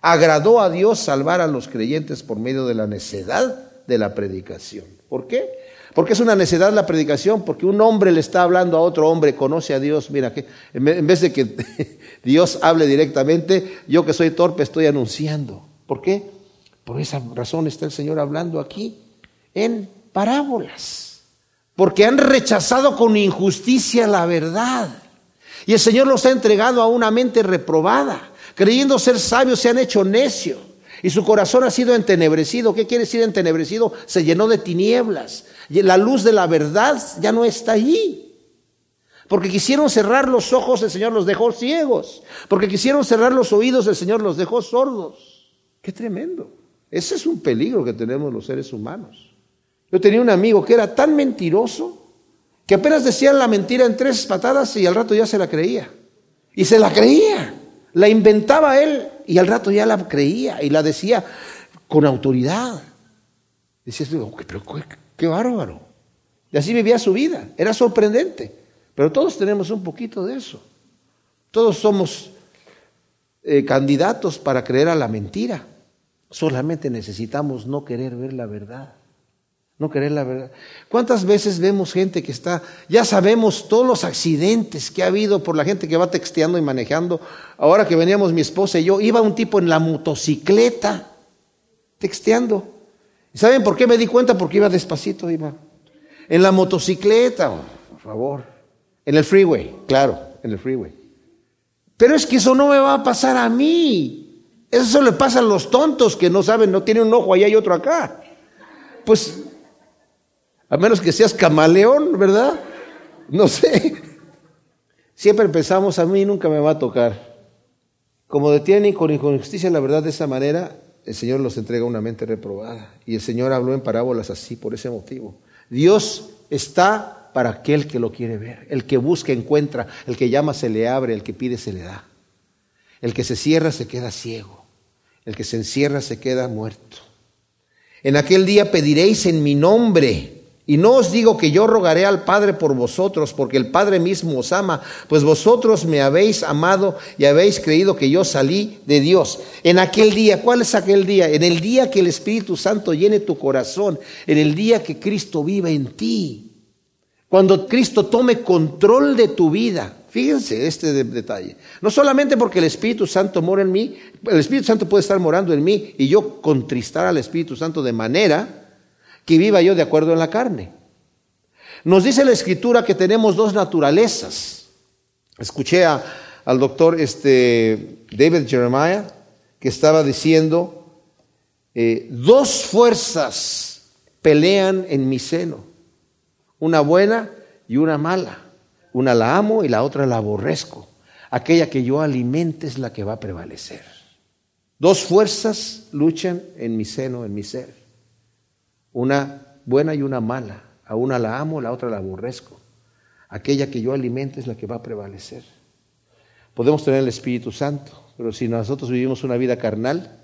Agradó a Dios salvar a los creyentes por medio de la necedad de la predicación. ¿Por qué? Porque es una necedad la predicación, porque un hombre le está hablando a otro hombre, conoce a Dios. Mira, que en vez de que Dios hable directamente, yo que soy torpe estoy anunciando. ¿Por qué? Por esa razón está el Señor hablando aquí en parábolas. Porque han rechazado con injusticia la verdad. Y el Señor los ha entregado a una mente reprobada. Creyendo ser sabios se han hecho necios. Y su corazón ha sido entenebrecido. ¿Qué quiere decir entenebrecido? Se llenó de tinieblas. Y la luz de la verdad ya no está allí. Porque quisieron cerrar los ojos, el Señor los dejó ciegos. Porque quisieron cerrar los oídos, el Señor los dejó sordos. Qué tremendo. Ese es un peligro que tenemos los seres humanos. Yo tenía un amigo que era tan mentiroso que apenas decía la mentira en tres patadas y al rato ya se la creía. Y se la creía. La inventaba él y al rato ya la creía y la decía con autoridad. Decía, pero qué, bárbaro. Y así vivía su vida. Era sorprendente. Pero todos tenemos un poquito de eso. Todos somos eh, candidatos para creer a la mentira. Solamente necesitamos no querer ver la verdad. No querer la verdad. ¿Cuántas veces vemos gente que está, ya sabemos todos los accidentes que ha habido por la gente que va texteando y manejando? Ahora que veníamos mi esposa y yo, iba un tipo en la motocicleta texteando. ¿Saben por qué me di cuenta? Porque iba despacito, iba. En la motocicleta, por favor. En el freeway, claro, en el freeway. Pero es que eso no me va a pasar a mí. Eso le pasa a los tontos que no saben, no tienen un ojo allá y otro acá. Pues a menos que seas camaleón, ¿verdad? No sé. Siempre pensamos, a mí nunca me va a tocar. Como detienen con injusticia la verdad de esa manera, el Señor los entrega una mente reprobada. Y el Señor habló en parábolas así por ese motivo. Dios está para aquel que lo quiere ver. El que busca encuentra, el que llama se le abre, el que pide se le da. El que se cierra se queda ciego. El que se encierra se queda muerto. En aquel día pediréis en mi nombre y no os digo que yo rogaré al Padre por vosotros, porque el Padre mismo os ama, pues vosotros me habéis amado y habéis creído que yo salí de Dios. En aquel día, ¿cuál es aquel día? En el día que el Espíritu Santo llene tu corazón, en el día que Cristo viva en ti. Cuando Cristo tome control de tu vida. Fíjense este detalle. No solamente porque el Espíritu Santo mora en mí, el Espíritu Santo puede estar morando en mí y yo contristar al Espíritu Santo de manera que viva yo de acuerdo en la carne. Nos dice la escritura que tenemos dos naturalezas. Escuché al doctor este, David Jeremiah que estaba diciendo, eh, dos fuerzas pelean en mi seno, una buena y una mala. Una la amo y la otra la aborrezco. Aquella que yo alimente es la que va a prevalecer. Dos fuerzas luchan en mi seno, en mi ser. Una buena y una mala. A una la amo, la otra la aborrezco. Aquella que yo alimente es la que va a prevalecer. Podemos tener el Espíritu Santo, pero si nosotros vivimos una vida carnal,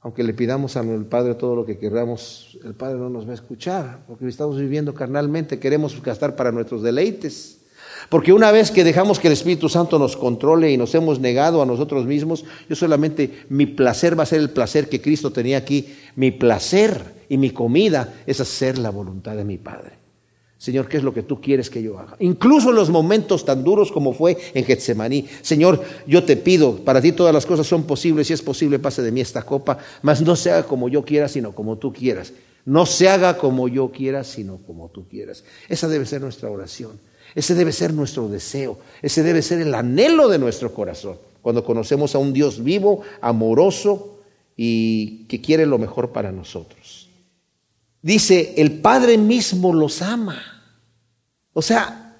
aunque le pidamos al Padre todo lo que queramos, el Padre no nos va a escuchar, porque estamos viviendo carnalmente, queremos gastar para nuestros deleites. Porque una vez que dejamos que el Espíritu Santo nos controle y nos hemos negado a nosotros mismos, yo solamente mi placer va a ser el placer que Cristo tenía aquí. Mi placer y mi comida es hacer la voluntad de mi Padre. Señor, ¿qué es lo que tú quieres que yo haga? Incluso en los momentos tan duros como fue en Getsemaní. Señor, yo te pido, para ti todas las cosas son posibles, si es posible pase de mí esta copa, mas no se haga como yo quiera, sino como tú quieras. No se haga como yo quiera, sino como tú quieras. Esa debe ser nuestra oración. Ese debe ser nuestro deseo. Ese debe ser el anhelo de nuestro corazón. Cuando conocemos a un Dios vivo, amoroso y que quiere lo mejor para nosotros. Dice, el Padre mismo los ama. O sea,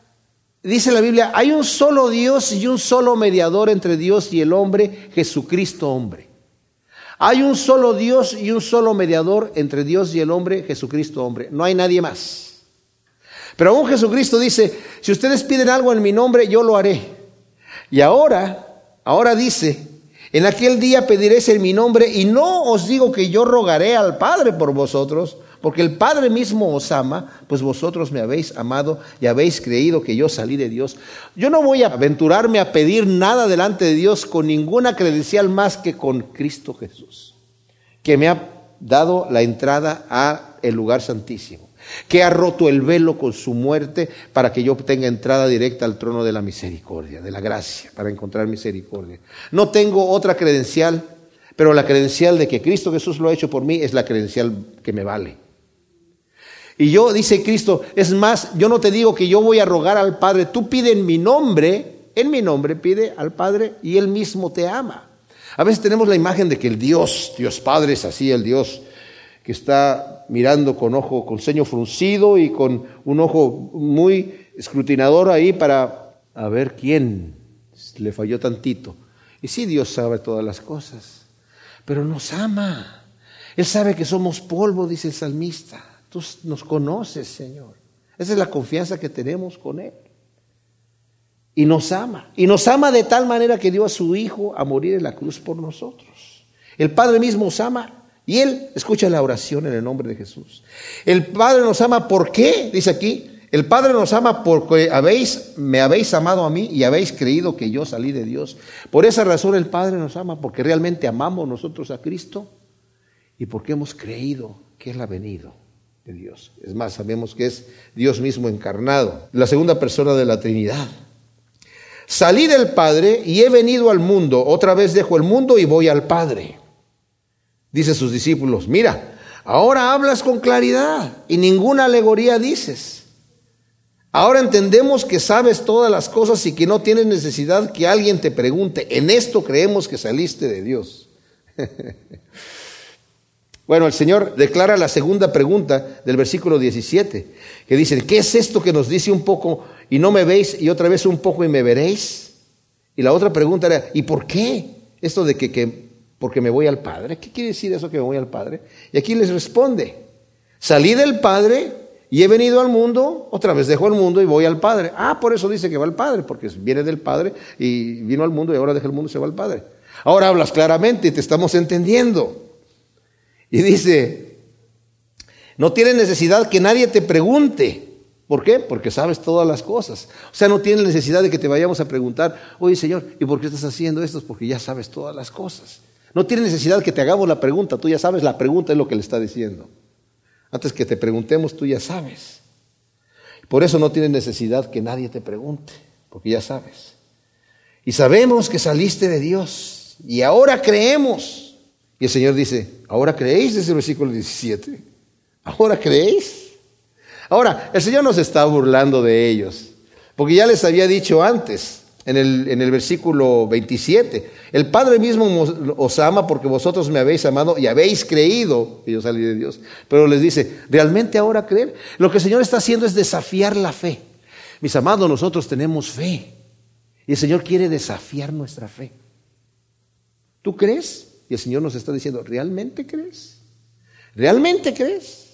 dice la Biblia, hay un solo Dios y un solo mediador entre Dios y el hombre, Jesucristo hombre. Hay un solo Dios y un solo mediador entre Dios y el hombre, Jesucristo hombre. No hay nadie más. Pero aún Jesucristo dice, si ustedes piden algo en mi nombre, yo lo haré. Y ahora, ahora dice, en aquel día pediréis en mi nombre y no os digo que yo rogaré al Padre por vosotros, porque el Padre mismo os ama, pues vosotros me habéis amado y habéis creído que yo salí de Dios. Yo no voy a aventurarme a pedir nada delante de Dios con ninguna credencial más que con Cristo Jesús, que me ha dado la entrada a el lugar santísimo, que ha roto el velo con su muerte para que yo tenga entrada directa al trono de la misericordia, de la gracia, para encontrar misericordia. No tengo otra credencial, pero la credencial de que Cristo Jesús lo ha hecho por mí es la credencial que me vale. Y yo, dice Cristo, es más, yo no te digo que yo voy a rogar al Padre, tú pide en mi nombre, en mi nombre pide al Padre y Él mismo te ama. A veces tenemos la imagen de que el Dios, Dios Padre es así, el Dios que está mirando con ojo, con ceño fruncido y con un ojo muy escrutinador ahí para a ver quién le falló tantito. Y sí, Dios sabe todas las cosas, pero nos ama. Él sabe que somos polvo, dice el salmista. Tú nos conoces, Señor. Esa es la confianza que tenemos con Él. Y nos ama. Y nos ama de tal manera que dio a su Hijo a morir en la cruz por nosotros. El Padre mismo nos ama. Y Él escucha la oración en el nombre de Jesús. El Padre nos ama, ¿por qué? Dice aquí. El Padre nos ama porque habéis, me habéis amado a mí y habéis creído que yo salí de Dios. Por esa razón el Padre nos ama, porque realmente amamos nosotros a Cristo y porque hemos creído que Él ha venido de Dios. Es más, sabemos que es Dios mismo encarnado, la segunda persona de la Trinidad. Salí del Padre y he venido al mundo, otra vez dejo el mundo y voy al Padre. Dice sus discípulos, mira, ahora hablas con claridad y ninguna alegoría dices. Ahora entendemos que sabes todas las cosas y que no tienes necesidad que alguien te pregunte. En esto creemos que saliste de Dios. Bueno, el Señor declara la segunda pregunta del versículo 17, que dice, ¿qué es esto que nos dice un poco y no me veis y otra vez un poco y me veréis? Y la otra pregunta era, ¿y por qué? Esto de que, que porque me voy al Padre. ¿Qué quiere decir eso que me voy al Padre? Y aquí les responde, salí del Padre y he venido al mundo, otra vez dejo el mundo y voy al Padre. Ah, por eso dice que va al Padre, porque viene del Padre y vino al mundo y ahora deja el mundo y se va al Padre. Ahora hablas claramente y te estamos entendiendo. Y dice, no tienes necesidad que nadie te pregunte. ¿Por qué? Porque sabes todas las cosas. O sea, no tienes necesidad de que te vayamos a preguntar, oye Señor, ¿y por qué estás haciendo esto? Porque ya sabes todas las cosas. No tienes necesidad que te hagamos la pregunta, tú ya sabes, la pregunta es lo que le está diciendo. Antes que te preguntemos, tú ya sabes. Por eso no tienes necesidad que nadie te pregunte, porque ya sabes. Y sabemos que saliste de Dios y ahora creemos y el Señor dice, ¿ahora creéis? Dice el versículo 17. ¿Ahora creéis? Ahora, el Señor nos está burlando de ellos, porque ya les había dicho antes, en el, en el versículo 27, el Padre mismo os ama porque vosotros me habéis amado y habéis creído que yo salí de Dios. Pero les dice, ¿realmente ahora creer? Lo que el Señor está haciendo es desafiar la fe. Mis amados, nosotros tenemos fe. Y el Señor quiere desafiar nuestra fe. ¿Tú crees? Y el Señor nos está diciendo, ¿realmente crees? ¿Realmente crees?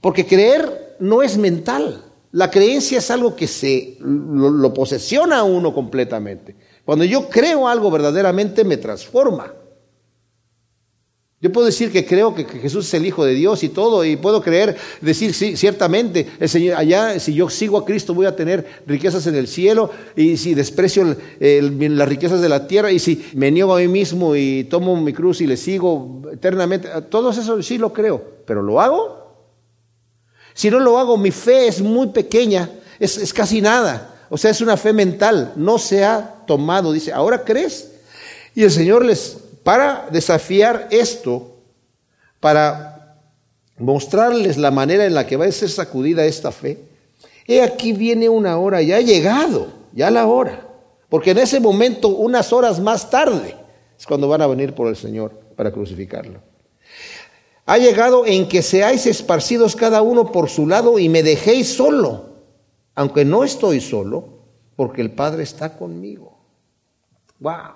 Porque creer no es mental. La creencia es algo que se lo, posesiona a uno completamente. Cuando yo creo algo verdaderamente me transforma. Yo puedo decir que creo que, Jesús es el Hijo de Dios y todo, y puedo creer, decir, sí, ciertamente, el Señor, allá, si yo sigo a Cristo, voy a tener riquezas en el cielo, y si desprecio las riquezas de la tierra, y si me niego a mí mismo y tomo mi cruz y le sigo eternamente, todo eso sí lo creo, pero ¿lo hago? Si no lo hago, mi fe es muy pequeña, es, es casi nada, o sea, es una fe mental, no se ha tomado, dice, ¿ahora crees? Y el Señor les para desafiar esto, para mostrarles la manera en la que va a ser sacudida esta fe, he aquí viene una hora, ya ha llegado, ya la hora, porque en ese momento, unas horas más tarde, es cuando van a venir por el Señor para crucificarlo. Ha llegado en que seáis esparcidos cada uno por su lado y me dejéis solo, aunque no estoy solo, porque el Padre está conmigo. Wow.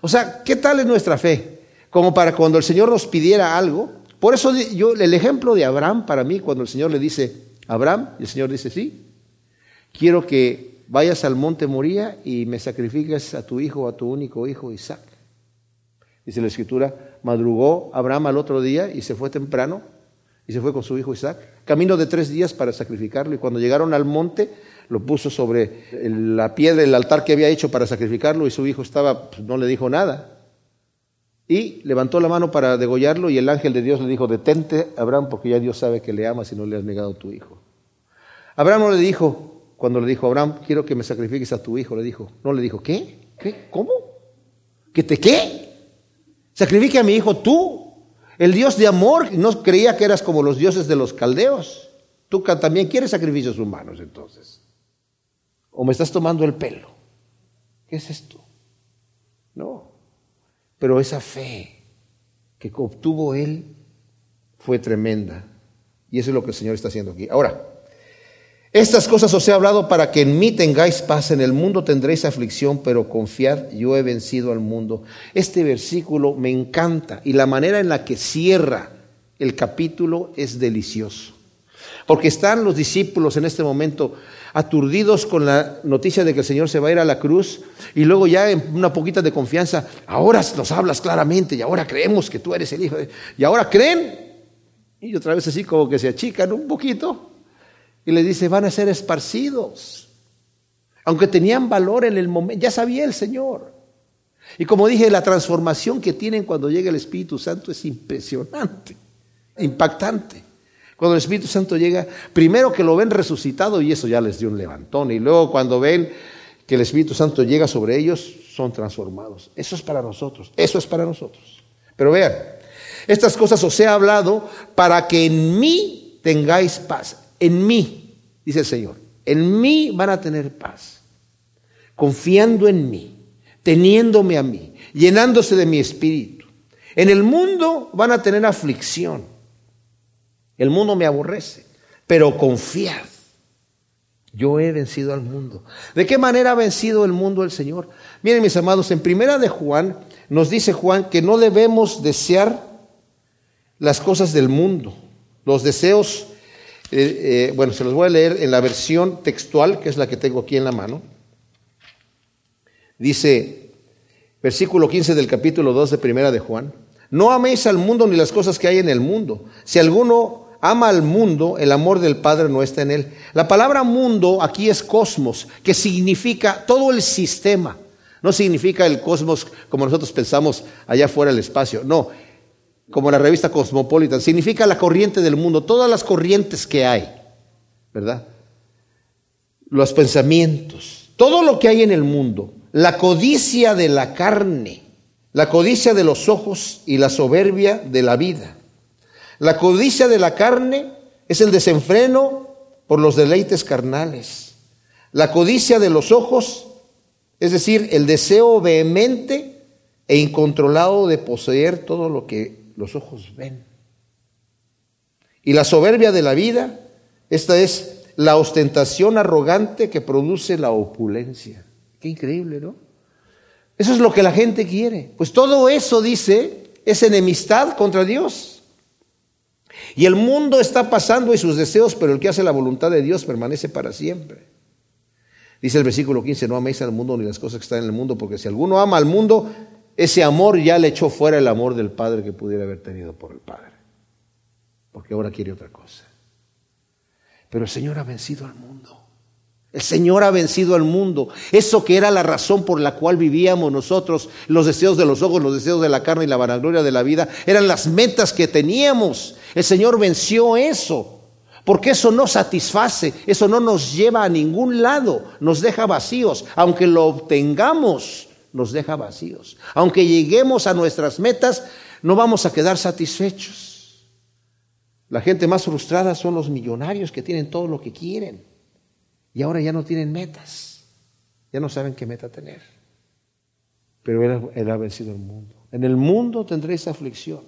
O sea, ¿qué tal es nuestra fe? Como para cuando el Señor nos pidiera algo. Por eso yo, el ejemplo de Abraham para mí, cuando el Señor le dice, Abraham, y el Señor dice, sí, quiero que vayas al monte Moría y me sacrifiques a tu hijo, a tu único hijo, Isaac. Dice la escritura, madrugó Abraham al otro día y se fue temprano y se fue con su hijo Isaac. Camino de tres días para sacrificarlo y cuando llegaron al monte, lo puso sobre la piedra del altar que había hecho para sacrificarlo y su hijo estaba, pues, no le dijo nada. Y levantó la mano para degollarlo y el ángel de Dios le dijo, detente, Abraham, porque ya Dios sabe que le amas y no le has negado tu hijo. Abraham no le dijo, cuando le dijo, Abraham, quiero que me sacrifiques a tu hijo, le dijo, no le dijo, ¿qué? ¿Qué? ¿Cómo? ¿Que te qué? Sacrifique a mi hijo tú. El Dios de amor no creía que eras como los dioses de los caldeos. Tú también quieres sacrificios humanos entonces o me estás tomando el pelo. ¿Qué es esto? No. Pero esa fe que obtuvo él fue tremenda. Y eso es lo que el Señor está haciendo aquí. Ahora, estas cosas os he hablado para que en mí tengáis paz. En el mundo tendréis aflicción, pero confiad, yo he vencido al mundo. Este versículo me encanta y la manera en la que cierra el capítulo es delicioso. Porque están los discípulos en este momento aturdidos con la noticia de que el Señor se va a ir a la cruz y luego ya en una poquita de confianza, ahora nos hablas claramente y ahora creemos que tú eres el Hijo. De... Y ahora creen y otra vez así como que se achican un poquito y le dice, van a ser esparcidos. Aunque tenían valor en el momento, ya sabía el Señor. Y como dije, la transformación que tienen cuando llega el Espíritu Santo es impresionante, impactante. Cuando el Espíritu Santo llega, primero que lo ven resucitado y eso ya les dio un levantón. Y luego cuando ven que el Espíritu Santo llega sobre ellos, son transformados. Eso es para nosotros, eso es para nosotros. Pero vean, estas cosas os he hablado para que en mí tengáis paz. En mí, dice el Señor, en mí van a tener paz. Confiando en mí, teniéndome a mí, llenándose de mi espíritu. En el mundo van a tener aflicción. El mundo me aborrece, pero confiad. Yo he vencido al mundo. ¿De qué manera ha vencido el mundo el Señor? Miren mis amados, en primera de Juan nos dice Juan que no debemos desear las cosas del mundo. Los deseos, eh, eh, bueno, se los voy a leer en la versión textual, que es la que tengo aquí en la mano. Dice, versículo 15 del capítulo 2 de primera de Juan, no améis al mundo ni las cosas que hay en el mundo. Si alguno ama al mundo, el amor del Padre no está en él. La palabra mundo aquí es cosmos, que significa todo el sistema. No significa el cosmos como nosotros pensamos allá fuera del espacio. No, como la revista Cosmopolitan. Significa la corriente del mundo, todas las corrientes que hay, ¿verdad? Los pensamientos, todo lo que hay en el mundo. La codicia de la carne, la codicia de los ojos y la soberbia de la vida. La codicia de la carne es el desenfreno por los deleites carnales. La codicia de los ojos, es decir, el deseo vehemente e incontrolado de poseer todo lo que los ojos ven. Y la soberbia de la vida, esta es la ostentación arrogante que produce la opulencia. Qué increíble, ¿no? Eso es lo que la gente quiere. Pues todo eso, dice, es enemistad contra Dios. Y el mundo está pasando y sus deseos, pero el que hace la voluntad de Dios permanece para siempre. Dice el versículo 15, no améis al mundo ni las cosas que están en el mundo, porque si alguno ama al mundo, ese amor ya le echó fuera el amor del Padre que pudiera haber tenido por el Padre. Porque ahora quiere otra cosa. Pero el Señor ha vencido al mundo. El Señor ha vencido al mundo. Eso que era la razón por la cual vivíamos nosotros, los deseos de los ojos, los deseos de la carne y la vanagloria de la vida, eran las metas que teníamos. El Señor venció eso. Porque eso no satisface, eso no nos lleva a ningún lado, nos deja vacíos. Aunque lo obtengamos, nos deja vacíos. Aunque lleguemos a nuestras metas, no vamos a quedar satisfechos. La gente más frustrada son los millonarios que tienen todo lo que quieren y ahora ya no tienen metas, ya no saben qué meta tener. Pero él, ha vencido el mundo. En el mundo tendréis aflicción,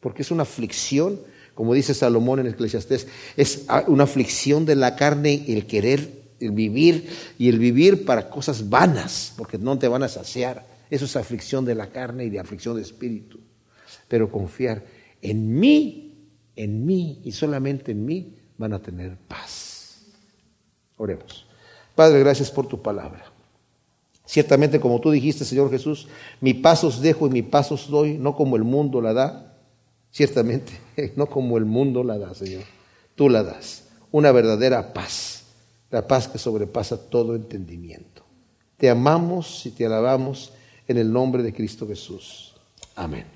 porque es una aflicción, como dice Salomón en Eclesiastés, es una aflicción de la carne el querer, el vivir y el vivir para cosas vanas, porque no te van a saciar. Eso es aflicción de la carne y de aflicción de espíritu. Pero confiar en mí, en mí y solamente en mí van a tener paz. Oremos. Padre, gracias por tu palabra. Ciertamente, como tú dijiste, Señor Jesús, mi pasos dejo y mi pasos doy, no como el mundo la da. Ciertamente, no como el mundo la da, Señor. Tú la das. Una verdadera paz. La paz que sobrepasa todo entendimiento. Te amamos y te alabamos en el nombre de Cristo Jesús. Amén.